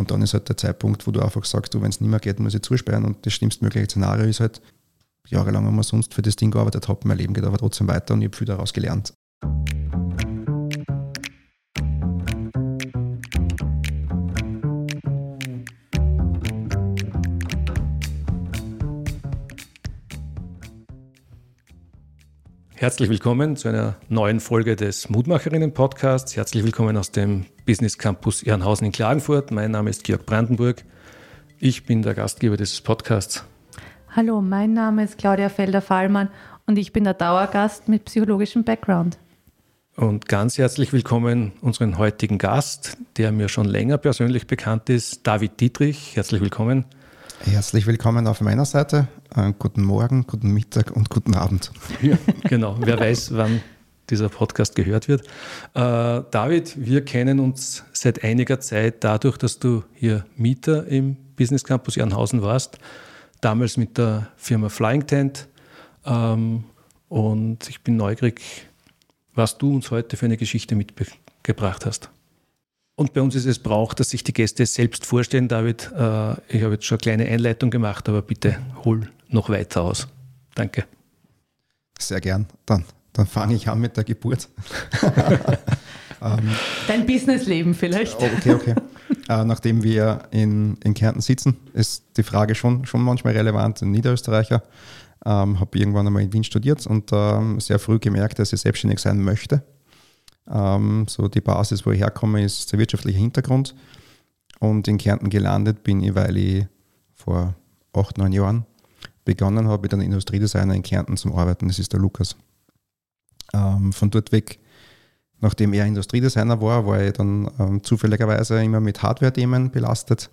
Und dann ist halt der Zeitpunkt, wo du einfach sagst, wenn es nicht mehr geht, muss ich zusperren. Und das schlimmstmögliche Szenario ist halt, jahrelang haben wir sonst für das Ding gearbeitet, habe mein Leben geht aber trotzdem weiter und ich habe viel daraus gelernt. Herzlich willkommen zu einer neuen Folge des Mutmacherinnen-Podcasts. Herzlich willkommen aus dem Business Campus Ehrenhausen in Klagenfurt. Mein Name ist Georg Brandenburg. Ich bin der Gastgeber dieses Podcasts. Hallo, mein Name ist Claudia Felder-Fallmann und ich bin der Dauergast mit psychologischem Background. Und ganz herzlich willkommen unseren heutigen Gast, der mir schon länger persönlich bekannt ist, David Dietrich. Herzlich willkommen. Herzlich willkommen auf meiner Seite. Äh, guten Morgen, guten Mittag und guten Abend. Ja, genau. Wer weiß, wann dieser Podcast gehört wird. Äh, David, wir kennen uns seit einiger Zeit dadurch, dass du hier Mieter im Business Campus Jernhausen warst. Damals mit der Firma Flying Tent. Ähm, und ich bin neugierig, was du uns heute für eine Geschichte mitgebracht hast. Und bei uns ist es Brauch, dass sich die Gäste selbst vorstellen. David, äh, ich habe jetzt schon eine kleine Einleitung gemacht, aber bitte hol noch weiter aus. Danke. Sehr gern. Dann, dann fange ich an mit der Geburt. ähm, Dein Businessleben vielleicht. Oh, okay, okay. Äh, nachdem wir in, in Kärnten sitzen, ist die Frage schon, schon manchmal relevant. Ein Niederösterreicher ähm, habe irgendwann einmal in Wien studiert und ähm, sehr früh gemerkt, dass ich selbstständig sein möchte ähm, so die Basis, wo ich herkomme, ist der wirtschaftliche Hintergrund. Und in Kärnten gelandet bin ich, weil ich vor acht, neun Jahren begonnen habe mit einem Industriedesigner in Kärnten zum Arbeiten. Das ist der Lukas. Ähm, von dort weg, nachdem er Industriedesigner war, war ich dann ähm, zufälligerweise immer mit Hardware-Themen belastet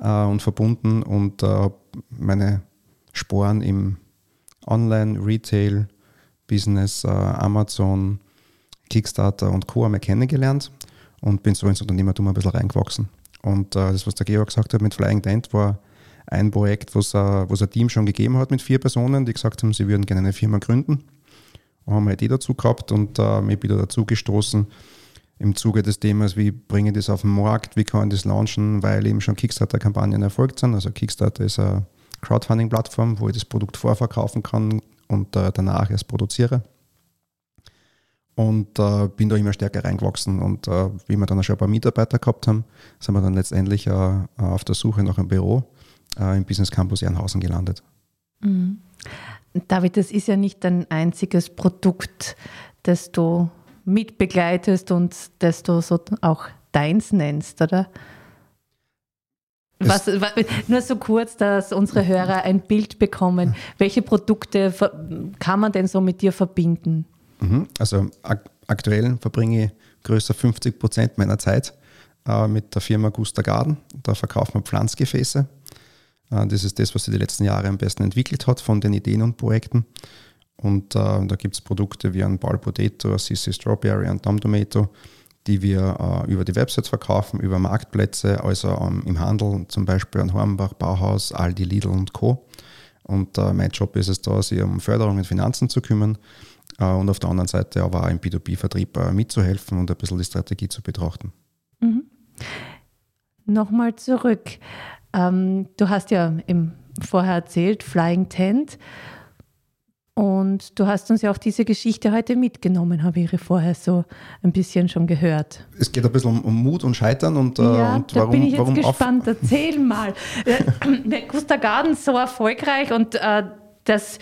äh, und verbunden und äh, meine Sporen im Online, Retail, Business, äh, Amazon, Kickstarter und Co. einmal kennengelernt und bin so ins Unternehmertum ein bisschen reingewachsen. Und äh, das, was der Georg gesagt hat mit Flying Dent, war ein Projekt, wo es ein Team schon gegeben hat mit vier Personen, die gesagt haben, sie würden gerne eine Firma gründen. Und haben halt die dazu gehabt und äh, mich wieder dazu gestoßen im Zuge des Themas, wie bringe ich das auf den Markt, wie kann ich das launchen, weil eben schon Kickstarter-Kampagnen erfolgt sind. Also Kickstarter ist eine Crowdfunding-Plattform, wo ich das Produkt vorverkaufen kann und äh, danach erst produziere und äh, bin da immer stärker reingewachsen. Und äh, wie wir dann schon ein paar Mitarbeiter gehabt haben, sind wir dann letztendlich äh, auf der Suche nach einem Büro äh, im Business Campus Ehrenhausen gelandet. Mhm. David, das ist ja nicht dein einziges Produkt, das du mitbegleitest und das du so auch deins nennst, oder? Was, nur so kurz, dass unsere Hörer ein Bild bekommen. Welche Produkte kann man denn so mit dir verbinden? Mhm. Also ak aktuell verbringe ich größer 50 Prozent meiner Zeit äh, mit der Firma Gusta Garden. Da verkaufen wir Pflanzgefäße. Äh, das ist das, was sich die letzten Jahre am besten entwickelt hat von den Ideen und Projekten. Und äh, da gibt es Produkte wie ein Ball Potato, Sissy Strawberry, ein Tom Tomato, die wir äh, über die Websites verkaufen, über Marktplätze, also ähm, im Handel, zum Beispiel an Hornbach, Bauhaus, Aldi, Lidl und Co. Und äh, mein Job ist es da, sich um Förderung und Finanzen zu kümmern und auf der anderen Seite aber auch im B2B-Vertrieb äh, mitzuhelfen und ein bisschen die Strategie zu betrachten. Mhm. Nochmal zurück. Ähm, du hast ja im, vorher erzählt, Flying Tent. Und du hast uns ja auch diese Geschichte heute mitgenommen, habe ich vorher so ein bisschen schon gehört. Es geht ein bisschen um, um Mut und Scheitern und, äh, ja, und da warum, bin ich jetzt gespannt. Erzähl mal. Gustav Garden so erfolgreich und äh, das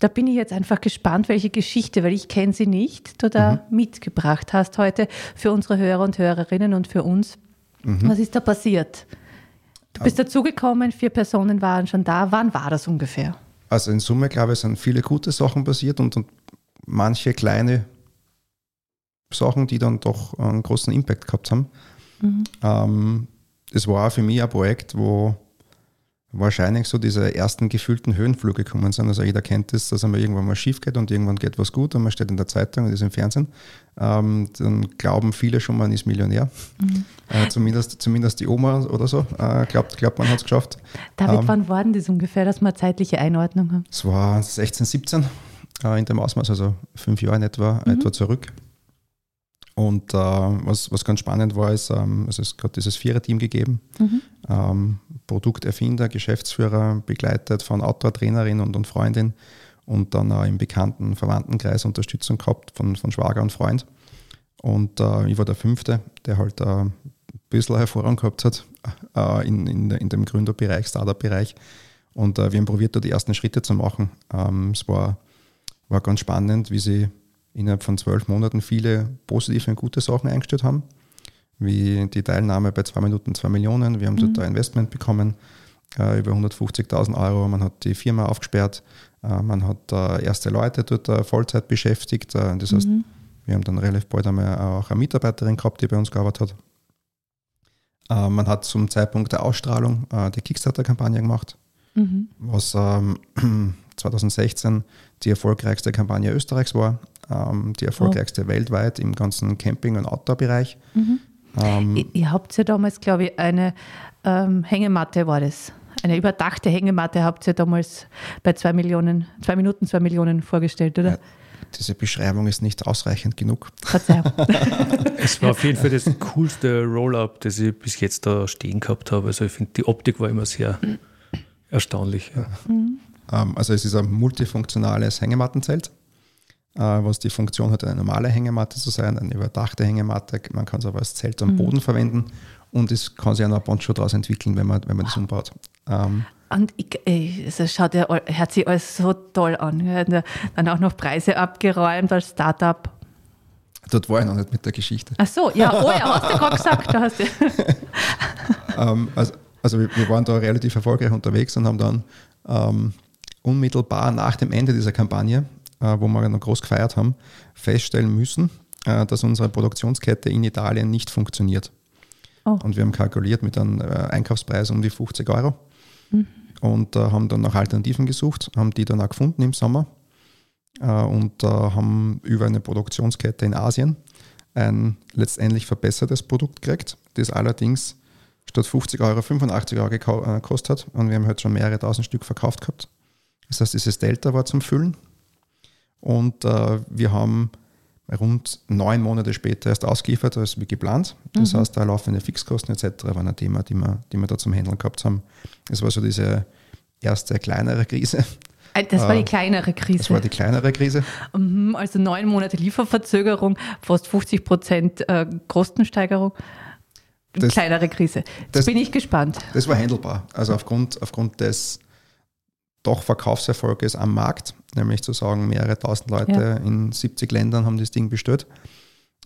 da bin ich jetzt einfach gespannt, welche Geschichte, weil ich kenne sie nicht, du da mhm. mitgebracht hast heute für unsere Hörer und Hörerinnen und für uns. Mhm. Was ist da passiert? Du bist also, dazugekommen, vier Personen waren schon da. Wann war das ungefähr? Also in Summe, glaube ich, sind viele gute Sachen passiert und, und manche kleine Sachen, die dann doch einen großen Impact gehabt haben. Mhm. Ähm, es war für mich ein Projekt, wo wahrscheinlich so diese ersten gefühlten Höhenflüge gekommen sind. Also jeder kennt das, dass einmal irgendwann mal schief geht und irgendwann geht was gut und man steht in der Zeitung und ist im Fernsehen. Ähm, dann glauben viele schon, man ist Millionär. Mhm. Äh, zumindest, zumindest die Oma oder so äh, glaubt, glaubt, man hat es geschafft. David, ähm, wann war denn das ungefähr, dass wir eine zeitliche Einordnung haben? Es war 16, 17 äh, in dem Ausmaß, also fünf Jahre in etwa, mhm. etwa zurück. Und äh, was, was ganz spannend war, ist, ähm, es ist gerade dieses Vierer-Team gegeben. Mhm. Ähm, Produkterfinder, Geschäftsführer, begleitet von Autor, Trainerin und, und Freundin und dann auch im bekannten Verwandtenkreis Unterstützung gehabt von, von Schwager und Freund. Und äh, ich war der Fünfte, der halt äh, ein bisschen Hervorrang gehabt hat äh, in, in, in dem Gründerbereich, Startup-Bereich. Und äh, wir haben probiert, da die ersten Schritte zu machen. Ähm, es war, war ganz spannend, wie sie innerhalb von zwölf Monaten viele positive und gute Sachen eingestellt haben, wie die Teilnahme bei zwei Minuten zwei Millionen. Wir haben mhm. dort ein Investment bekommen, äh, über 150.000 Euro. Man hat die Firma aufgesperrt, äh, man hat äh, erste Leute dort äh, Vollzeit beschäftigt. Äh, das heißt, mhm. wir haben dann relativ bald einmal auch eine Mitarbeiterin gehabt, die bei uns gearbeitet hat. Äh, man hat zum Zeitpunkt der Ausstrahlung die Kickstarter-Kampagne gemacht, mhm. was ähm, 2016 die erfolgreichste Kampagne Österreichs war ähm, die erfolgreichste oh. weltweit im ganzen Camping- und Outdoor-Bereich. Mhm. Ähm, ihr, ihr habt ja damals, glaube ich, eine ähm, Hängematte war das. Eine überdachte Hängematte habt ihr damals bei zwei Millionen, zwei Minuten, zwei Millionen vorgestellt, oder? Ja, diese Beschreibung ist nicht ausreichend genug. Verzeihung. es war auf jeden Fall das coolste Roll-Up, das ich bis jetzt da stehen gehabt habe. Also ich finde, die Optik war immer sehr erstaunlich. Ja. Mhm. Ähm, also es ist ein multifunktionales Hängemattenzelt. Äh, was die Funktion hat, eine normale Hängematte zu sein, eine überdachte Hängematte. Man kann es aber als Zelt am mhm. Boden verwenden und es kann sich auch noch ein Poncho daraus entwickeln, wenn man, wenn man das umbaut. Ähm, und es schaut ja, hört sich alles so toll an. Dann auch noch Preise abgeräumt als Startup. Dort war ich noch nicht mit der Geschichte. Ach so, ja, oh ja, hast du gerade gesagt. Da hast du ähm, also, also wir, wir, waren da relativ erfolgreich unterwegs und haben dann ähm, unmittelbar nach dem Ende dieser Kampagne wo wir noch groß gefeiert haben, feststellen müssen, äh, dass unsere Produktionskette in Italien nicht funktioniert. Oh. Und wir haben kalkuliert mit einem äh, Einkaufspreis um die 50 Euro mhm. und haben dann nach Alternativen gesucht, haben die dann auch gefunden im Sommer und haben über eine Produktionskette in Asien ein letztendlich verbessertes Produkt gekriegt, das allerdings statt 50 Euro 85 Euro gekostet hat und wir haben halt schon mehrere tausend Stück verkauft gehabt. Das heißt, dieses Delta war zum Füllen und äh, wir haben rund neun Monate später erst ausgeliefert als wie geplant. Das mhm. heißt, da laufende Fixkosten etc. waren ein Thema, die wir, die wir da zum Handeln gehabt haben. Es war so diese erste kleinere Krise. Äh, das war die kleinere Krise. Das war die kleinere Krise. Also neun Monate Lieferverzögerung, fast 50 Prozent äh, Kostensteigerung. Das, kleinere Krise. Jetzt das, bin ich gespannt. Das war handelbar. Also aufgrund, aufgrund des doch Verkaufserfolges am Markt, nämlich zu sagen, mehrere tausend Leute ja. in 70 Ländern haben das Ding bestellt.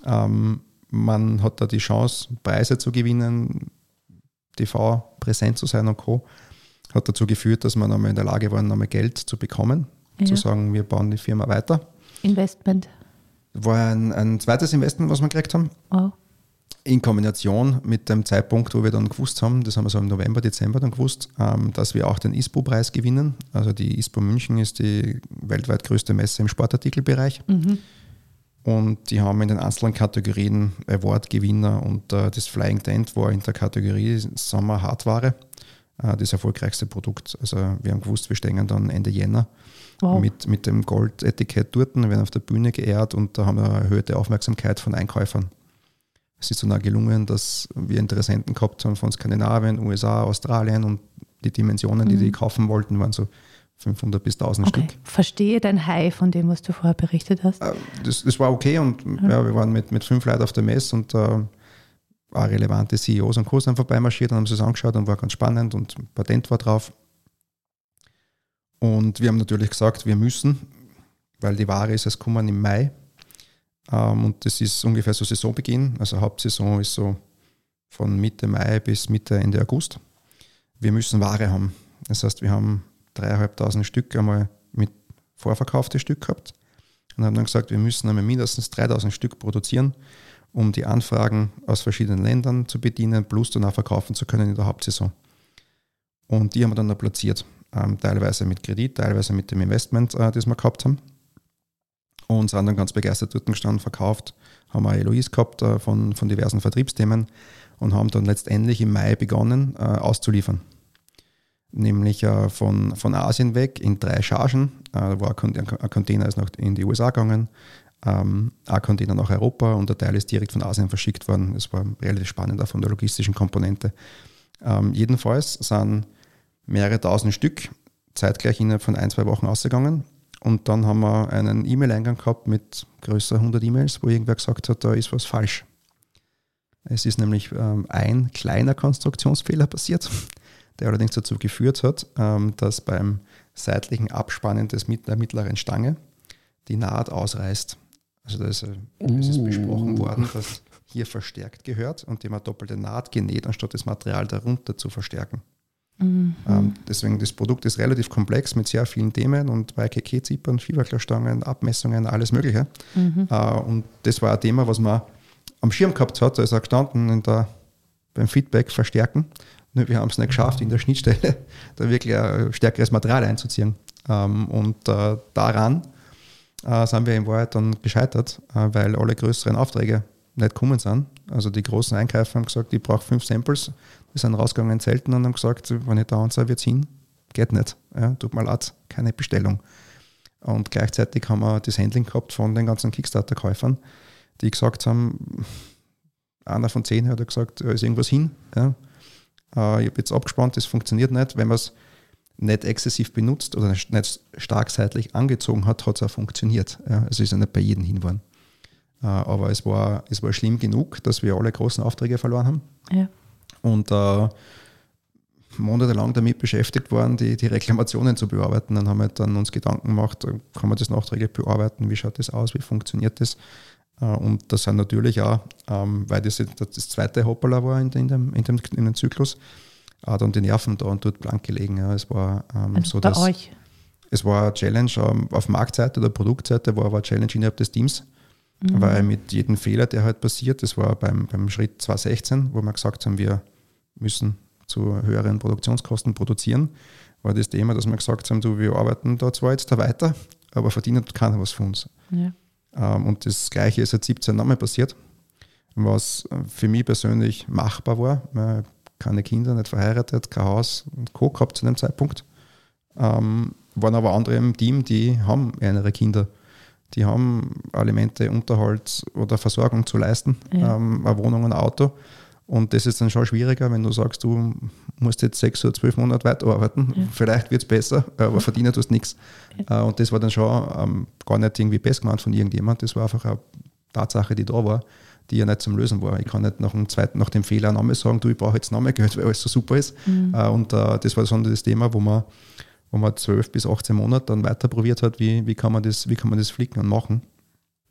Ähm, man hat da die Chance, Preise zu gewinnen, TV präsent zu sein und Co. Hat dazu geführt, dass man einmal in der Lage war, nochmal Geld zu bekommen, ja. zu sagen, wir bauen die Firma weiter. Investment. War ein, ein zweites Investment, was wir gekriegt haben. Oh in Kombination mit dem Zeitpunkt, wo wir dann gewusst haben, das haben wir so im November, Dezember dann gewusst, ähm, dass wir auch den ISPO-Preis gewinnen. Also die ISPO München ist die weltweit größte Messe im Sportartikelbereich. Mhm. Und die haben in den einzelnen Kategorien Award-Gewinner und äh, das Flying Tent war in der Kategorie Sommer Hardware äh, das erfolgreichste Produkt. Also wir haben gewusst, wir stehen dann Ende Jänner wow. mit, mit dem Goldetikett dort, werden auf der Bühne geehrt und da haben wir eine erhöhte Aufmerksamkeit von Einkäufern. Es ist dann auch gelungen, dass wir Interessenten gehabt haben von Skandinavien, USA, Australien und die Dimensionen, die mhm. die kaufen wollten, waren so 500 bis 1000 okay. Stück. Verstehe dein High von dem, was du vorher berichtet hast. Äh, das, das war okay und mhm. ja, wir waren mit, mit fünf Leuten auf der Messe und äh, auch relevante CEOs und Co. sind vorbeimarschiert und haben sich das angeschaut und war ganz spannend und Patent war drauf. Und wir haben natürlich gesagt, wir müssen, weil die Ware ist es kommen im Mai, und das ist ungefähr so Saisonbeginn. Also Hauptsaison ist so von Mitte Mai bis Mitte, Ende August. Wir müssen Ware haben. Das heißt, wir haben dreieinhalbtausend Stück einmal mit vorverkaufte Stück gehabt und haben dann gesagt, wir müssen einmal mindestens 3000 Stück produzieren, um die Anfragen aus verschiedenen Ländern zu bedienen, plus dann auch verkaufen zu können in der Hauptsaison. Und die haben wir dann platziert, ähm, teilweise mit Kredit, teilweise mit dem Investment, äh, das wir gehabt haben und sind dann ganz begeistert dort gestanden, verkauft, haben auch Eloise gehabt äh, von, von diversen Vertriebsthemen und haben dann letztendlich im Mai begonnen äh, auszuliefern. Nämlich äh, von, von Asien weg in drei Chargen. Äh, war ein, Container ist noch in die USA gegangen, Ähm, ein Container nach Europa und der Teil ist direkt von Asien verschickt worden. Das war relativ spannend auch von der logistischen Komponente. Ähm, jedenfalls sind mehrere tausend Stück zeitgleich innerhalb von ein, zwei Wochen ausgegangen. Und dann haben wir einen E-Mail-Eingang gehabt mit größer 100 E-Mails, wo irgendwer gesagt hat, da ist was falsch. Es ist nämlich ähm, ein kleiner Konstruktionsfehler passiert, der allerdings dazu geführt hat, ähm, dass beim seitlichen Abspannen des, der mittleren Stange die Naht ausreißt. Also da ist, äh, es ist besprochen worden, dass hier verstärkt gehört und dem hat doppelte Naht genäht, anstatt das Material darunter zu verstärken. Mhm. Ähm, deswegen, das Produkt ist relativ komplex mit sehr vielen Themen und bei KK-Zippern, Fieberklarstangen, Abmessungen, alles Mögliche. Mhm. Äh, und das war ein Thema, was man am Schirm gehabt hat. Da ist er gestanden der, beim Feedback verstärken. Nur wir haben es nicht geschafft, in der Schnittstelle da wirklich ein stärkeres Material einzuziehen. Ähm, und äh, daran äh, sind wir in Wahrheit dann gescheitert, äh, weil alle größeren Aufträge nicht gekommen sind. Also die großen Einkäufer haben gesagt, ich brauche fünf Samples. Wir sind rausgegangen selten und haben gesagt, wenn ich da anzeige, wird es hin. Geht nicht. Ja, tut mir leid, keine Bestellung. Und gleichzeitig haben wir das Handling gehabt von den ganzen Kickstarter-Käufern, die gesagt haben, einer von zehn hat gesagt, ist irgendwas hin. Ja. Äh, ich habe jetzt abgespannt, das funktioniert nicht. Wenn man es nicht exzessiv benutzt oder nicht stark seitlich angezogen hat, hat es auch funktioniert. Ja. Es ist ja nicht bei jedem hin geworden. Äh, aber es war, es war schlimm genug, dass wir alle großen Aufträge verloren haben. Ja. Und äh, monatelang damit beschäftigt waren, die, die Reklamationen zu bearbeiten. Dann haben wir dann uns Gedanken gemacht, kann man das nachträglich bearbeiten, wie schaut das aus, wie funktioniert das? Äh, und das sind natürlich auch, ähm, weil das das zweite Hoppala war in, dem, in, dem, in dem Zyklus, auch dann die Nerven da und dort blank gelegen. Es war ähm, also so, dass, euch? Es war eine Challenge ähm, auf Marktseite oder Produktseite, war aber eine Challenge innerhalb des Teams Mhm. Weil mit jedem Fehler, der halt passiert, das war beim, beim Schritt 2016, wo wir gesagt haben, wir müssen zu höheren Produktionskosten produzieren, war das Thema, dass wir gesagt haben, du, wir arbeiten da zwar jetzt da weiter, aber verdienen keiner was von uns. Ja. Ähm, und das Gleiche ist seit 17 nochmal passiert, was für mich persönlich machbar war. Keine Kinder, nicht verheiratet, kein Haus und Co. gehabt zu dem Zeitpunkt. Ähm, waren aber andere im Team, die haben ihre Kinder die haben Alimente, Unterhalt oder Versorgung zu leisten, ja. ähm, eine Wohnung, ein Auto. Und das ist dann schon schwieriger, wenn du sagst, du musst jetzt sechs oder zwölf Monate weiterarbeiten. Ja. Vielleicht wird es besser, aber verdienen tust nichts. Ja. Äh, und das war dann schon ähm, gar nicht irgendwie best gemeint von irgendjemand. Das war einfach eine Tatsache, die da war, die ja nicht zum Lösen war. Ich kann nicht nach dem zweiten, nach dem Fehler Namen sagen, du, ich brauche jetzt Name Geld, weil alles so super ist. Mhm. Äh, und äh, das war so das Thema, wo man wo man zwölf bis 18 Monate dann weiter probiert hat, wie, wie, kann man das, wie kann man das flicken und machen.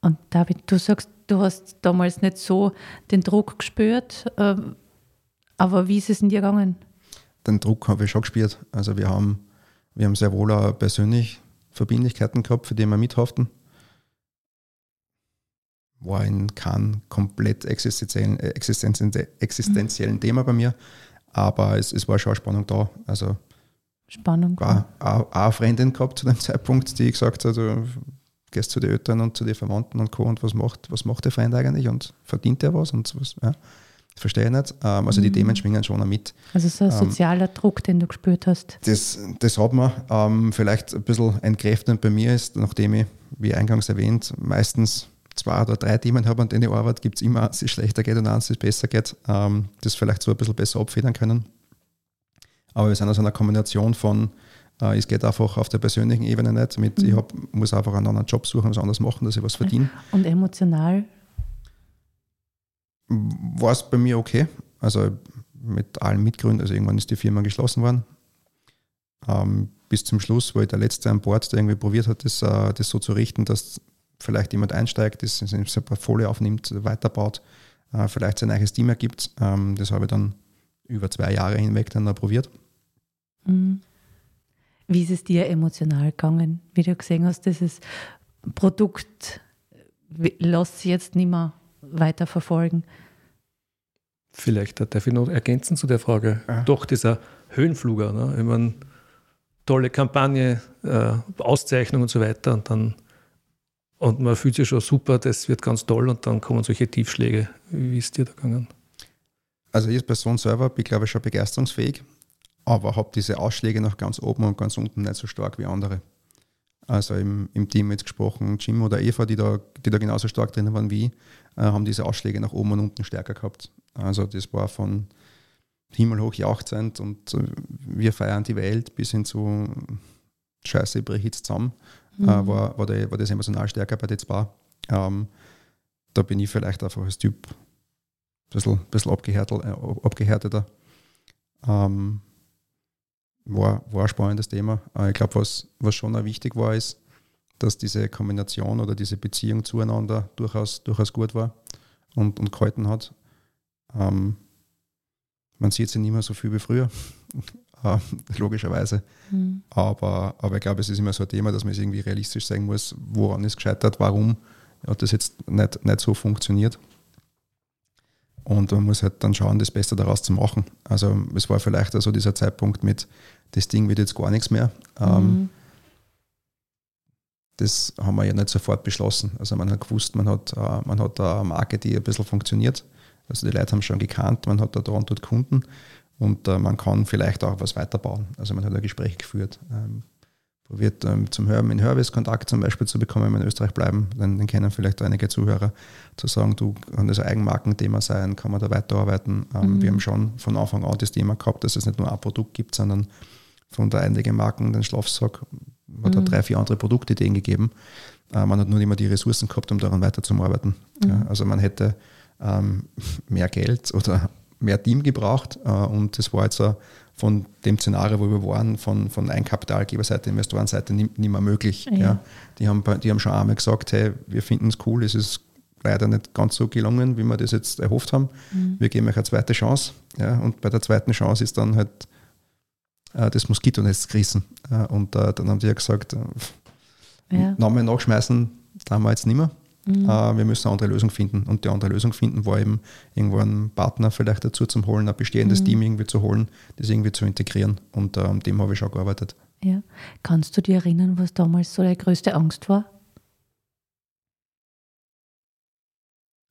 Und David, du sagst, du hast damals nicht so den Druck gespürt, ähm, aber wie ist es in dir gegangen? Den Druck habe ich schon gespürt. Also wir haben, wir haben sehr wohl auch persönlich Verbindlichkeiten gehabt, für die wir mithaften. War in keinem komplett existenziellen, existenziellen mhm. Thema bei mir, aber es, es war schon eine Spannung da. Also Spannung. War auch eine Freundin gehabt zu dem Zeitpunkt, die gesagt hat, du gehst zu den Eltern und zu den Verwandten und Co. und was macht, was macht der Freund eigentlich und verdient er was und was, ja. Das verstehe ich nicht. Ähm, also die mhm. Themen schwingen schon mit. Also so ein ähm, sozialer Druck, den du gespürt hast. Das, das hat man. Ähm, vielleicht ein bisschen entkräftend bei mir ist, nachdem ich, wie eingangs erwähnt, meistens zwei oder drei Themen habe, an denen ich arbeite, gibt es immer eins, das schlechter geht und eins, das besser geht. das vielleicht so ein bisschen besser abfedern können. Aber wir sind also eine Kombination von, äh, es geht einfach auf der persönlichen Ebene nicht, mit mhm. ich hab, muss einfach einen anderen Job suchen, was anderes machen, dass ich was verdiene. Und emotional? War es bei mir okay. Also mit allen Mitgründern, also irgendwann ist die Firma geschlossen worden. Ähm, bis zum Schluss war ich der Letzte an Bord, der irgendwie probiert hat, das, äh, das so zu richten, dass vielleicht jemand einsteigt, das sein Portfolio aufnimmt, weiterbaut, äh, vielleicht sein eigenes Team ergibt. Ähm, das habe ich dann über zwei Jahre hinweg dann probiert. Mhm. Wie ist es dir emotional gegangen, wie du gesehen hast, dieses Produkt lässt sich jetzt nicht mehr weiter verfolgen? Vielleicht darf ich noch ergänzen zu der Frage. Ja. Doch, dieser Höhenfluger, ne? ich meine, tolle Kampagne, äh, Auszeichnung und so weiter und dann und man fühlt sich schon super, das wird ganz toll und dann kommen solche Tiefschläge. Wie ist dir da gegangen? Also ich als Person selber bin, glaube ich, schon begeisterungsfähig aber habe diese Ausschläge nach ganz oben und ganz unten nicht so stark wie andere. Also im, im Team jetzt gesprochen, Jim oder Eva, die da, die da genauso stark drin waren wie ich, äh, haben diese Ausschläge nach oben und unten stärker gehabt. Also das war von himmelhoch jauchzend und äh, wir feiern die Welt bis hin zu Scheiße, brich jetzt zusammen, mhm. äh, war, war, der, war das emotional stärker bei den zwei. Ähm, da bin ich vielleicht einfach als Typ ein bisschen, bisschen äh, abgehärteter. Ähm, war, war ein spannendes Thema. Äh, ich glaube, was, was schon auch wichtig war, ist, dass diese Kombination oder diese Beziehung zueinander durchaus, durchaus gut war und, und gehalten hat. Ähm, man sieht sie nicht mehr so viel wie früher, äh, logischerweise. Mhm. Aber, aber ich glaube, es ist immer so ein Thema, dass man es irgendwie realistisch sagen muss, woran ist gescheitert, warum hat das jetzt nicht, nicht so funktioniert. Und man muss halt dann schauen, das Beste daraus zu machen. Also es war vielleicht also dieser Zeitpunkt mit, das Ding wird jetzt gar nichts mehr. Ähm, mhm. Das haben wir ja nicht sofort beschlossen. Also man hat gewusst, man hat, äh, man hat eine Marke, die ein bisschen funktioniert. Also die Leute haben schon gekannt, man hat da, und dort Kunden und äh, man kann vielleicht auch was weiterbauen. Also man hat ein Gespräch geführt. Probiert ähm, zum Hören in Hörwiss Kontakt zum Beispiel zu bekommen, wenn wir in Österreich bleiben, dann, dann kennen vielleicht einige Zuhörer, zu sagen, du kann das ein Eigenmarkenthema sein, kann man da weiterarbeiten. Ähm, mhm. Wir haben schon von Anfang an das Thema gehabt, dass es nicht nur ein Produkt gibt, sondern von der einigen Marken, den Schlafsack, hat mhm. drei, vier andere Produktideen gegeben. Äh, man hat nur nicht mehr die Ressourcen gehabt, um daran weiterzuarbeiten. Mhm. Ja, also man hätte ähm, mehr Geld oder mehr Team gebraucht äh, und das war jetzt uh, von dem Szenario, wo wir waren, von, von Eigenkapitalgeberseite, Investorenseite nicht, nicht mehr möglich. Ja. ja. Die, haben, die haben schon einmal gesagt, hey, wir finden es cool, es ist leider nicht ganz so gelungen, wie wir das jetzt erhofft haben. Mhm. Wir geben euch eine zweite Chance. Ja, und bei der zweiten Chance ist dann halt äh, das Moskitonetz gerissen. Äh, und äh, dann haben die ja gesagt, äh, ja. Namen nachschmeißen, da haben wir jetzt nicht mehr. Mhm. Äh, wir müssen eine andere Lösung finden. Und die andere Lösung finden war eben, irgendwo einen Partner vielleicht dazu zu holen, ein bestehendes mhm. Team irgendwie zu holen, das irgendwie zu integrieren. Und äh, an dem habe ich schon gearbeitet. Ja. Kannst du dir erinnern, was damals so deine größte Angst war?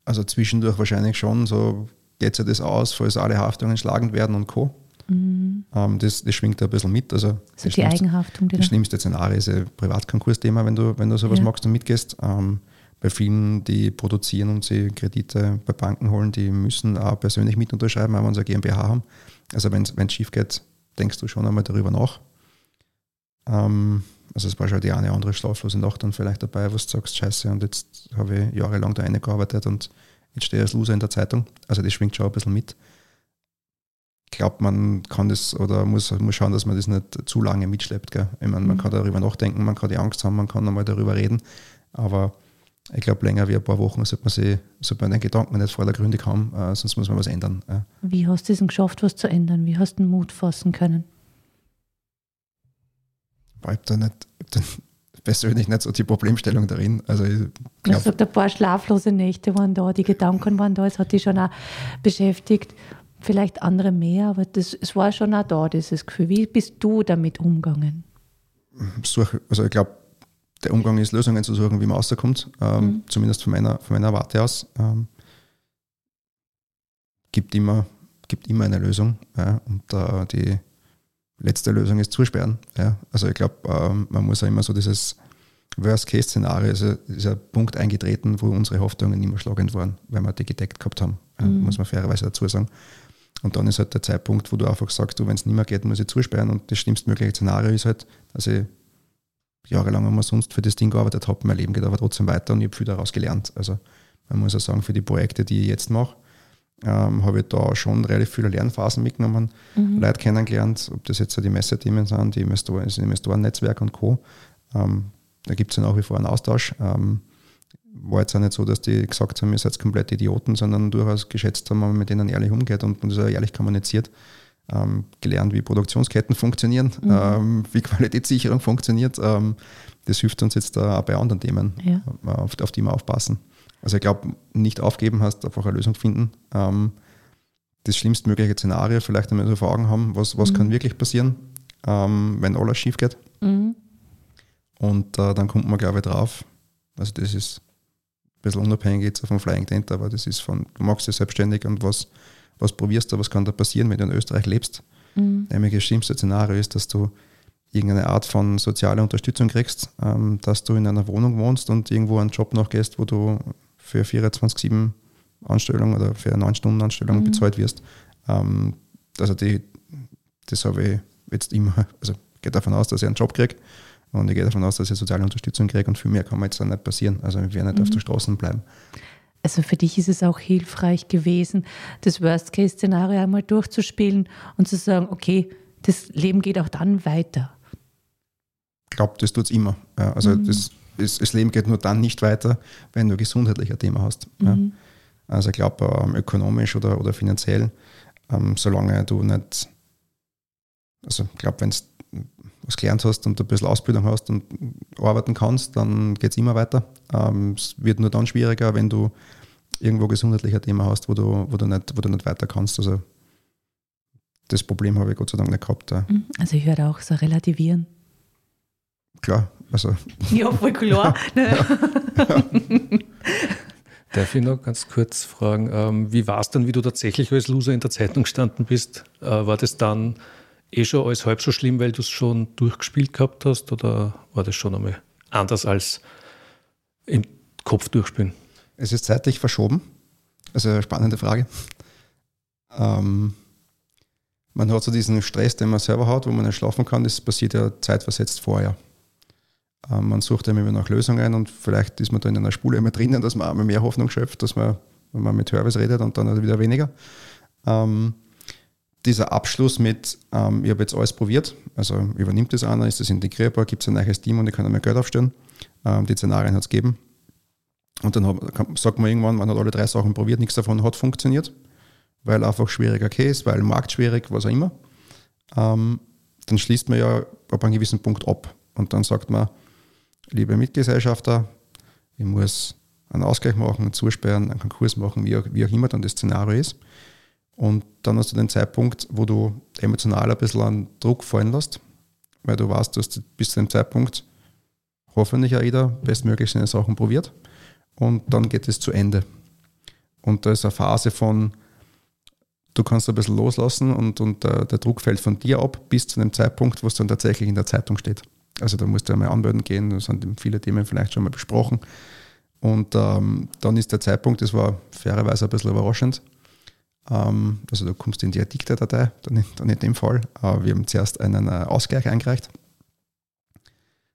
Also zwischendurch wahrscheinlich schon, so geht sich das aus, falls alle Haftungen schlagend werden und Co. Mhm. Ähm, das, das schwingt da ein bisschen mit. Also, also die Eigenhaftung. Die das schlimmste Szenario ist ein Privatkonkursthema, wenn du, wenn du sowas ja. magst und mitgehst. Ähm, bei vielen, die produzieren und sie Kredite bei Banken holen, die müssen auch persönlich mit unterschreiben, auch wenn sie eine GmbH haben. Also wenn es schief geht, denkst du schon einmal darüber nach. Ähm, also es war schon die eine andere schlaflose Nacht dann vielleicht dabei, was du sagst, scheiße, und jetzt habe ich jahrelang da eingearbeitet und jetzt stehe ich als Loser in der Zeitung. Also das schwingt schon ein bisschen mit. Ich glaube, man kann das oder muss, muss schauen, dass man das nicht zu lange mitschleppt. Gell? Ich meine, man mhm. kann darüber nachdenken, man kann die Angst haben, man kann einmal darüber reden, aber ich glaube, länger wie ein paar Wochen sollte man, sich, sollte man den Gedanken nicht vordergründig haben, äh, sonst muss man was ändern. Ja. Wie hast du es geschafft, was zu ändern? Wie hast du den Mut fassen können? Ich habe da nicht, da persönlich nicht so die Problemstellung darin. Also ich glaub, sagt, ein paar schlaflose Nächte waren da, die Gedanken waren da, es hat dich schon auch beschäftigt. Vielleicht andere mehr, aber das, es war schon auch da, dieses Gefühl. Wie bist du damit umgegangen? also ich glaube, der Umgang ist, Lösungen zu suchen, wie man rauskommt, ähm, mhm. zumindest von meiner, von meiner Warte aus. Ähm, gibt, immer, gibt immer eine Lösung. Ja, und äh, die letzte Lösung ist zusperren. Ja. Also ich glaube, ähm, man muss ja immer so dieses Worst-Case-Szenario, also ist ein Punkt eingetreten, wo unsere Hoffnungen immer schlagend waren, weil wir die gedeckt gehabt haben. Mhm. Muss man fairerweise dazu sagen. Und dann ist halt der Zeitpunkt, wo du einfach sagst, wenn es nicht mehr geht, muss ich zusperren. Und das schlimmstmögliche Szenario ist halt, dass ich jahrelang immer sonst für das Ding gearbeitet habe. Mein Leben geht aber trotzdem weiter und ich habe viel daraus gelernt. Also man muss auch sagen, für die Projekte, die ich jetzt mache, ähm, habe ich da schon relativ viele Lernphasen mitgenommen, mhm. Leute kennengelernt, ob das jetzt die Messethemen sind, die Investoren, das Investorennetzwerk und Co. Ähm, da gibt es ja nach wie vor einen Austausch. Ähm, war jetzt auch nicht so, dass die gesagt haben, ihr seid komplett Idioten, sondern durchaus geschätzt haben, wenn man mit denen ehrlich umgeht und, und das auch ehrlich kommuniziert ähm, gelernt, wie Produktionsketten funktionieren, mhm. ähm, wie Qualitätssicherung funktioniert. Ähm, das hilft uns jetzt auch bei anderen Themen, ja. Äh, auf, auf, die wir aufpassen. Also ich glaube, nicht aufgeben heißt einfach eine Lösung finden. Ähm, das schlimmstmögliche Szenario vielleicht einmal so vor Augen haben, was, was mhm. kann wirklich passieren, ähm, wenn alles schief geht. Mhm. Und äh, dann kommt man, glaube ich, drauf. Also das ist ein bisschen unabhängig jetzt vom Flying Tent, aber das ist von, du machst dich selbstständig und was was probierst du, was kann da passieren, wenn du in Österreich lebst. Mhm. Nämlich das schlimmste Szenario ist, dass du irgendeine Art von sozialer Unterstützung kriegst, ähm, dass du in einer Wohnung wohnst und irgendwo einen Job nachgehst, wo du für 24-7 Anstellung oder für eine 9-Stunden-Anstellung mhm. bezahlt wirst. Ähm, also die, das habe ich jetzt immer, also ich gehe davon aus, dass ich einen Job kriege und ich gehe davon aus, dass ich soziale Unterstützung kriege und viel mehr kann mir jetzt dann nicht passieren. Also ich werde nicht mhm. auf der Straße bleiben. Also für dich ist es auch hilfreich gewesen, das Worst-Case-Szenario einmal durchzuspielen und zu sagen, okay, das Leben geht auch dann weiter. Ich glaube, das tut es immer. Ja, also mhm. das, das, das, Leben geht nur dann nicht weiter, wenn du gesundheitlich ein Thema hast. Mhm. Ja. Also ich glaube, ähm, ökonomisch oder, oder finanziell, ähm, solange du nicht, also ich glaube, wenn du was gelernt hast und ein bisschen Ausbildung hast und arbeiten kannst, dann geht es immer weiter. Ähm, es wird nur dann schwieriger, wenn du irgendwo gesundheitlich ein Thema hast, wo du, wo du, nicht, wo du nicht weiter kannst. Also das Problem habe ich Gott sei Dank nicht gehabt. Mhm. Also ich höre auch so relativieren. Klar, also. Ja, voll klar. ja. Darf ich noch ganz kurz fragen, ähm, wie war es dann, wie du tatsächlich als Loser in der Zeitung gestanden bist? Äh, war das dann eh schon alles halb so schlimm, weil du es schon durchgespielt gehabt hast oder war das schon einmal anders als im Kopf durchspielen? Es ist zeitlich verschoben. Also eine spannende Frage. Ähm, man hat so diesen Stress, den man selber hat, wo man nicht schlafen kann, das passiert ja zeitversetzt vorher. Ähm, man sucht immer nach Lösungen und vielleicht ist man da in einer Spule immer drinnen, dass man einmal mehr Hoffnung schöpft, dass man, wenn man mit Service redet und dann wieder weniger. Ähm, dieser Abschluss mit, ähm, ich habe jetzt alles probiert, also übernimmt das einer, ist das integrierbar, gibt es ein neues Team und ich kann mehr Geld aufstellen. Ähm, die Szenarien hat es gegeben. Und dann hab, sagt man irgendwann, man hat alle drei Sachen probiert, nichts davon hat funktioniert, weil einfach schwieriger Case, weil Markt schwierig, was auch immer. Ähm, dann schließt man ja ab einem gewissen Punkt ab. Und dann sagt man, liebe Mitgesellschafter, ich muss einen Ausgleich machen, Zusperren, einen Konkurs machen, wie auch, wie auch immer dann das Szenario ist. Und dann hast du den Zeitpunkt, wo du emotional ein bisschen an Druck fallen lässt, weil du weißt, du hast bis zu dem Zeitpunkt hoffentlich auch jeder bestmöglich seine Sachen probiert und dann geht es zu Ende. Und da ist eine Phase von, du kannst ein bisschen loslassen und, und der, der Druck fällt von dir ab bis zu dem Zeitpunkt, wo es dann tatsächlich in der Zeitung steht. Also da musst du einmal anmelden gehen, da sind viele Themen vielleicht schon mal besprochen. Und ähm, dann ist der Zeitpunkt, das war fairerweise ein bisschen überraschend, also du kommst in die Addicte-Datei, dann, dann, in dem Fall. Äh, wir haben zuerst einen äh, Ausgleich eingereicht.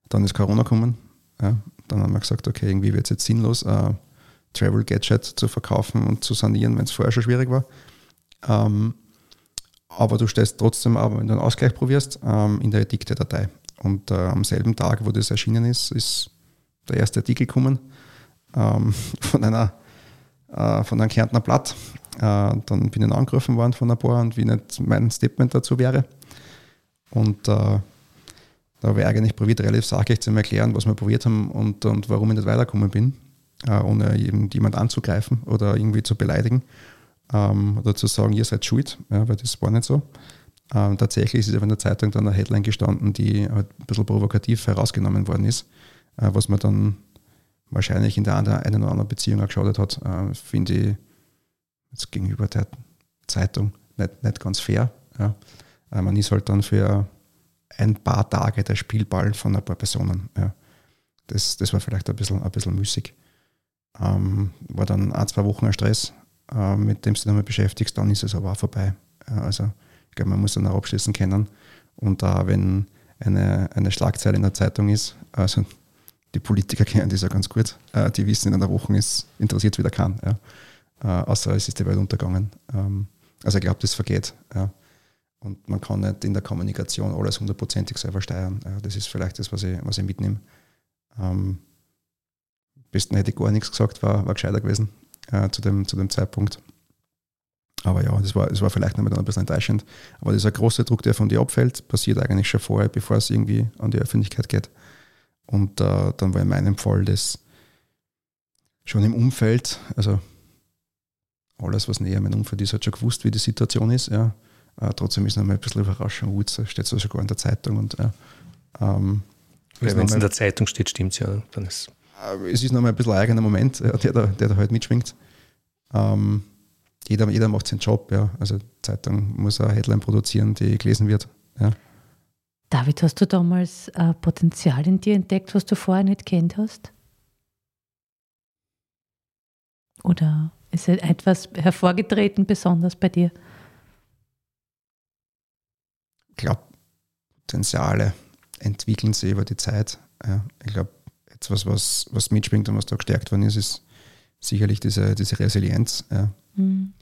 Dann ist Corona gekommen. Ja. Dann haben wir gesagt, okay, irgendwie wird es jetzt sinnlos, äh, Travel Gadget zu verkaufen und zu sanieren, wenn es vorher schon schwierig war. Ähm, aber du stellst trotzdem, aber wenn du einen Ausgleich probierst, ähm, in der Addicte-Datei. Und äh, am selben Tag, wo das erschienen ist, ist der erste Artikel gekommen ähm, von einer äh, von einem Kärntner Blatt, dann bin ich angerufen worden von ein paar und wie nicht mein Statement dazu wäre. Und äh, da habe ich eigentlich probiert, relativ sachlich zu erklären, was wir probiert haben und, und warum ich nicht weitergekommen bin, äh, ohne jemand anzugreifen oder irgendwie zu beleidigen ähm, oder zu sagen, ihr seid schuld, ja, weil das war nicht so. Ähm, tatsächlich ist aber in der Zeitung dann eine Headline gestanden, die halt ein bisschen provokativ herausgenommen worden ist, äh, was man dann wahrscheinlich in der einen oder anderen Beziehung auch geschadet hat, äh, finde ich jetzt gegenüber der Zeitung nicht, nicht ganz fair. Ja. Äh, man ist halt dann für ein paar Tage der Spielball von ein paar Personen. Ja. Das, das war vielleicht ein bisschen, ein bisschen müßig. Ähm, war dann ein, zwei Wochen ein Stress, äh, mit dem du dich damit beschäftigst, dann ist es aber auch vorbei. Ja, also ich glaube, man muss dann auch abschließen können. Und da, wenn eine, eine Schlagzeile in der Zeitung ist, also die Politiker kennen das ja ganz gut, äh, die wissen, in einer Woche ist interessiert wieder keinen. Ja äh, außer es ist die Welt untergegangen. Ähm, also ich glaube, das vergeht. Ja. Und man kann nicht in der Kommunikation alles hundertprozentig selber steuern. Ja, das ist vielleicht das, was ich, was ich mitnehme. Ähm, besten hätte ich gar nichts gesagt, war, war gescheiter gewesen äh, zu, dem, zu dem Zeitpunkt. Aber ja, das war, das war vielleicht noch ein bisschen enttäuschend. Aber dieser große Druck, der von dir abfällt, passiert eigentlich schon vorher, bevor es irgendwie an die Öffentlichkeit geht. Und äh, dann war in meinem Fall das schon im Umfeld, also alles, was näher mein Umfeld ist, hat schon gewusst, wie die Situation ist. Ja. Äh, trotzdem ist es nochmal ein bisschen überraschend. Gut, steht so sogar in der Zeitung. Und, äh, ähm, also wenn es in der Zeitung steht, stimmt es ja. Dann ist äh, es ist nochmal ein bisschen ein eigener Moment, ja, der, da, der da halt mitschwingt. Ähm, jeder, jeder macht seinen Job. Ja. Also Zeitung muss eine Headline produzieren, die gelesen wird. Ja. David, hast du damals äh, Potenzial in dir entdeckt, was du vorher nicht kennt hast? Oder ist etwas hervorgetreten besonders bei dir? Ich glaube, Potenziale entwickeln sich über die Zeit. Ja, ich glaube, etwas, was, was mitschwingt und was da gestärkt worden ist, ist sicherlich diese, diese Resilienz. Ja. Mhm.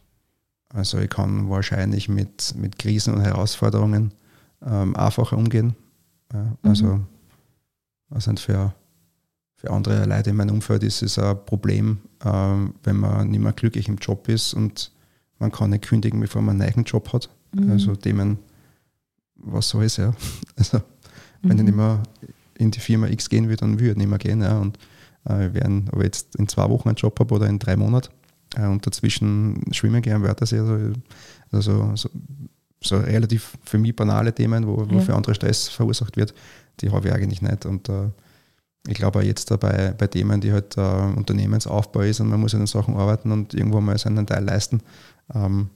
Also ich kann wahrscheinlich mit, mit Krisen und Herausforderungen ähm, einfacher umgehen. Ja, also, mhm. was sind für, für andere Leute in meinem Umfeld ist es ein Problem, ähm, wenn man nicht mehr glücklich im Job ist und man kann nicht kündigen, bevor man einen neuen Job hat. Mhm. Also Themen, was soll es ja? Also, wenn mhm. ich nicht mehr in die Firma X gehen will, dann würde ich nicht mehr gehen. Ja. Und äh, werden, ob ich jetzt in zwei Wochen einen Job habe oder in drei Monaten äh, und dazwischen schwimmen gehen, wäre das ja so, also so, so relativ für mich banale Themen, wo, wo ja. für andere Stress verursacht wird, die habe ich eigentlich nicht. Und äh, ich glaube auch jetzt dabei bei Themen, die halt äh, Unternehmensaufbau ist und man muss an den Sachen arbeiten und irgendwo mal seinen Teil leisten, ähm,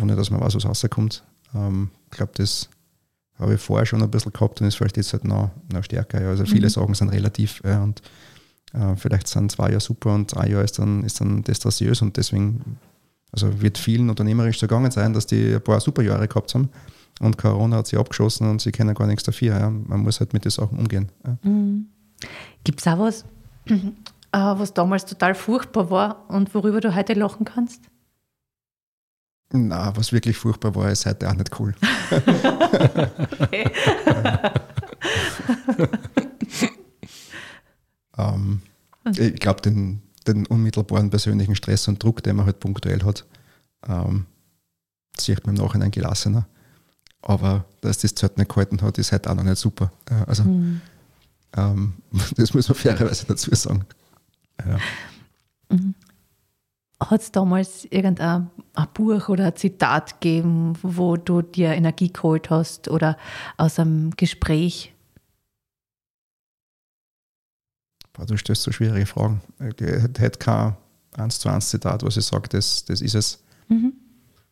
ohne dass man weiß, was rauskommt. Ähm, ich glaube, das habe ich vorher schon ein bisschen gehabt und ist vielleicht jetzt halt noch, noch stärker. Ja. Also viele mhm. Sachen sind relativ ja, und äh, vielleicht sind zwei Jahre super und ein Jahr ist dann, ist dann destrasiös und deswegen also wird vielen unternehmerisch so gegangen sein, dass die ein paar super Jahre gehabt haben und Corona hat sie abgeschossen und sie kennen gar nichts dafür. Ja. Man muss halt mit den Sachen umgehen. Ja. Mhm. Gibt es auch was, äh, was damals total furchtbar war und worüber du heute lachen kannst? Na, was wirklich furchtbar war, ist heute auch nicht cool. ähm, ich glaube, den, den unmittelbaren persönlichen Stress und Druck, den man halt punktuell hat, ähm, sieht man im Nachhinein gelassener. Aber dass das Zeit nicht gehalten hat, ist halt auch noch nicht super. Also, mhm. Ähm, das muss man fairerweise dazu sagen. Ja. Mhm. Hat es damals irgendein ein Buch oder ein Zitat gegeben, wo du dir Energie geholt hast oder aus einem Gespräch? Boah, du stellst so schwierige Fragen. Ich hätte kein 1 zu 1 Zitat, was ich sage, das, das ist es. Mhm.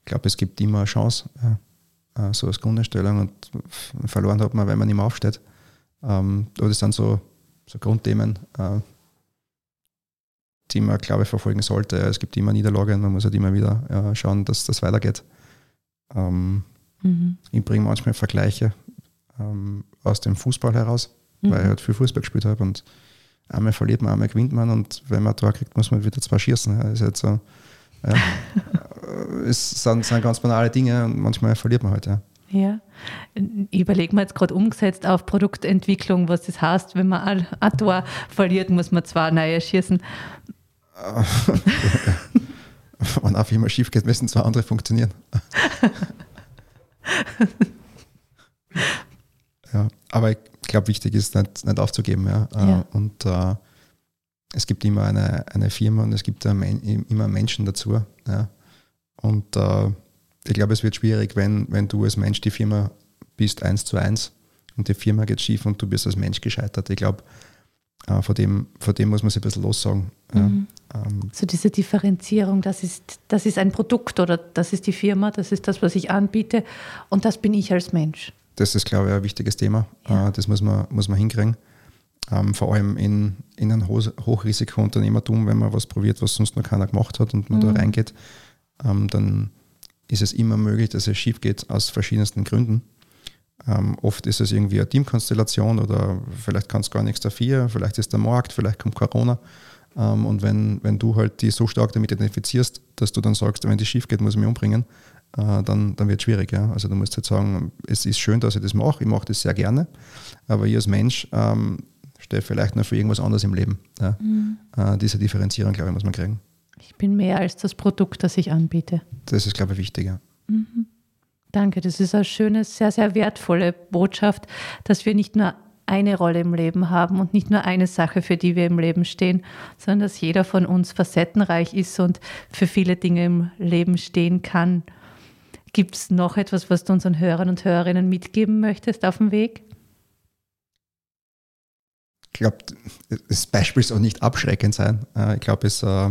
Ich glaube, es gibt immer eine Chance, ja, so als Grundeinstellung und verloren hat man, wenn man nicht mehr aufsteht. Ähm, das sind so, so Grundthemen, äh, die man, glaube ich, verfolgen sollte. Es gibt immer Niederlagen, man muss halt immer wieder ja, schauen, dass das weitergeht. Ähm, mhm. Ich bringe manchmal Vergleiche ähm, aus dem Fußball heraus, mhm. weil ich halt viel Fußball gespielt habe und einmal verliert man, einmal gewinnt man und wenn man ein Tor kriegt, muss man wieder zwei schießen. Ja, ist halt so, ja, es sind, sind, ganz banale Dinge und manchmal verliert man halt. Ja. Ja, ich überlege mir jetzt gerade umgesetzt auf Produktentwicklung, was das heißt, wenn man ein, ein Tor verliert, muss man zwei neue schießen. Wenn auch immer schief geht, müssen zwei andere funktionieren. ja, aber ich glaube, wichtig ist nicht, nicht aufzugeben. Ja. ja. Und äh, es gibt immer eine, eine Firma und es gibt immer Menschen dazu. Ja. Und äh, ich glaube, es wird schwierig, wenn, wenn du als Mensch die Firma bist, eins zu eins, und die Firma geht schief und du bist als Mensch gescheitert. Ich glaube, äh, von, dem, von dem muss man sich ein bisschen lossagen. Mhm. Ähm, so diese Differenzierung, das ist, das ist ein Produkt oder das ist die Firma, das ist das, was ich anbiete und das bin ich als Mensch. Das ist, glaube ich, ein wichtiges Thema. Ja. Äh, das muss man, muss man hinkriegen. Ähm, vor allem in, in einem Ho Hochrisikounternehmertum, wenn man was probiert, was sonst noch keiner gemacht hat und man mhm. da reingeht, ähm, dann ist es immer möglich, dass es schief geht aus verschiedensten Gründen. Ähm, oft ist es irgendwie eine Teamkonstellation oder vielleicht kannst du gar nichts dafür, vielleicht ist der Markt, vielleicht kommt Corona. Ähm, und wenn, wenn du halt die so stark damit identifizierst, dass du dann sagst, wenn die schief geht, muss ich mich umbringen, äh, dann, dann wird es schwierig. Ja? Also du musst halt sagen, es ist schön, dass ich das mache, ich mache das sehr gerne, aber ich als Mensch ähm, stehe vielleicht noch für irgendwas anderes im Leben. Ja? Mhm. Äh, diese Differenzierung, glaube ich, muss man kriegen. Ich bin mehr als das Produkt, das ich anbiete. Das ist, glaube ich, wichtig. Ja. Mhm. Danke, das ist eine schöne, sehr, sehr wertvolle Botschaft, dass wir nicht nur eine Rolle im Leben haben und nicht nur eine Sache, für die wir im Leben stehen, sondern dass jeder von uns facettenreich ist und für viele Dinge im Leben stehen kann. Gibt es noch etwas, was du unseren Hörern und Hörerinnen mitgeben möchtest auf dem Weg? Ich glaube, das Beispiel soll nicht abschreckend sein. Äh, ich glaube, es, äh,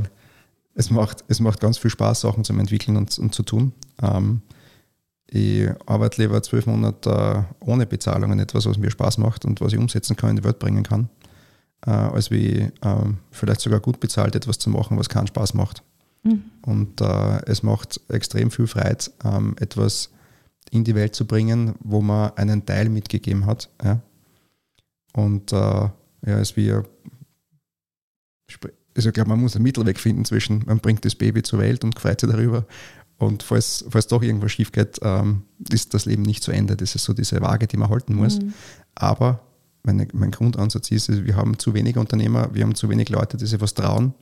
es, macht, es macht ganz viel Spaß, Sachen zu entwickeln und, und zu tun. Ähm, ich arbeite lieber zwölf Monate ohne Bezahlung an etwas, was mir Spaß macht und was ich umsetzen kann, in die Welt bringen kann, äh, als wie ähm, vielleicht sogar gut bezahlt etwas zu machen, was keinen Spaß macht. Mhm. Und äh, es macht extrem viel Freude, ähm, etwas in die Welt zu bringen, wo man einen Teil mitgegeben hat. Ja? Und äh, ja, es wie also ich glaube, man muss einen Mittelweg finden zwischen, man bringt das Baby zur Welt und freut sich darüber und falls, falls doch irgendwas schief geht, ähm, ist das Leben nicht zu Ende. Das ist so diese Waage, die man halten muss. Mhm. Aber meine, mein Grundansatz ist, wir haben zu wenige Unternehmer, wir haben zu wenig Leute, die sich was trauen.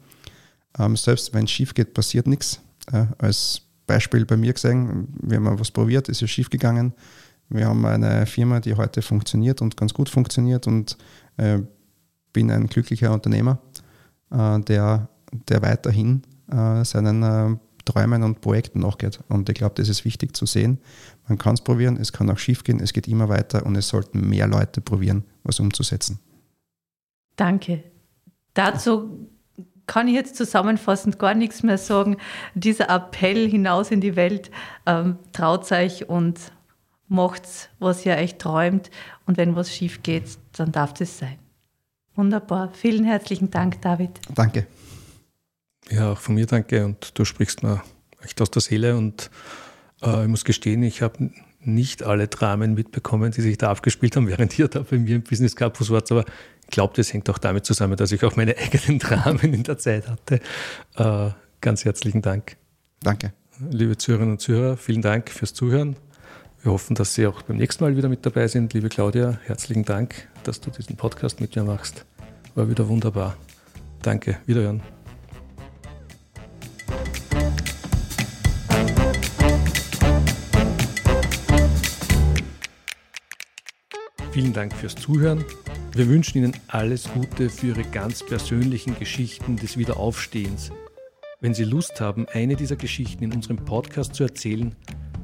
Ähm, selbst wenn es schief geht, passiert nichts. Äh, als Beispiel bei mir gesehen, wir haben was probiert, es ist schief gegangen. Wir haben eine Firma, die heute funktioniert und ganz gut funktioniert und äh, bin ein glücklicher Unternehmer, der, der weiterhin äh, seinen äh, Träumen und Projekten nachgeht. Und ich glaube, das ist wichtig zu sehen. Man kann es probieren, es kann auch schief gehen, es geht immer weiter und es sollten mehr Leute probieren, was umzusetzen. Danke. Dazu kann ich jetzt zusammenfassend gar nichts mehr sagen. Dieser Appell hinaus in die Welt, ähm, traut euch und macht, was ihr euch träumt. Und wenn was schief geht, dann darf es sein. Wunderbar. Vielen herzlichen Dank, David. Danke. Ja, auch von mir danke und du sprichst mir echt aus der Seele und äh, ich muss gestehen, ich habe nicht alle Dramen mitbekommen, die sich da abgespielt haben, während ihr da bei mir im Business Campus wart, aber ich glaube, das hängt auch damit zusammen, dass ich auch meine eigenen Dramen in der Zeit hatte. Äh, ganz herzlichen Dank. Danke. Liebe Zuhörerinnen und Zuhörer, vielen Dank fürs Zuhören. Wir hoffen, dass Sie auch beim nächsten Mal wieder mit dabei sind. Liebe Claudia, herzlichen Dank, dass du diesen Podcast mit mir machst. War wieder wunderbar. Danke, wiederhören. Vielen Dank fürs Zuhören. Wir wünschen Ihnen alles Gute für Ihre ganz persönlichen Geschichten des Wiederaufstehens. Wenn Sie Lust haben, eine dieser Geschichten in unserem Podcast zu erzählen,